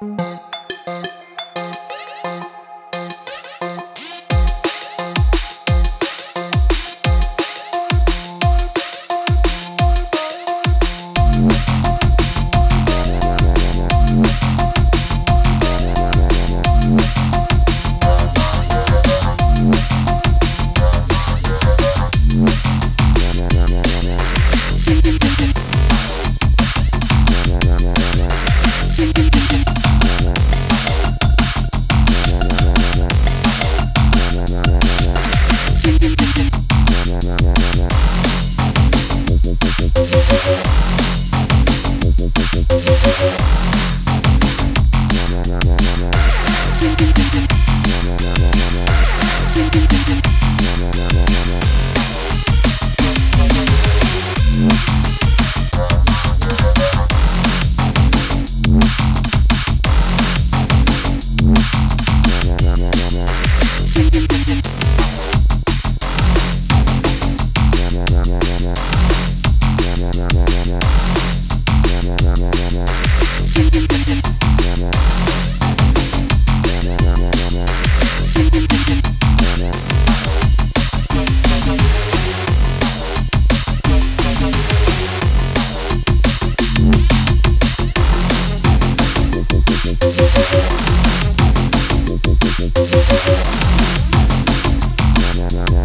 It na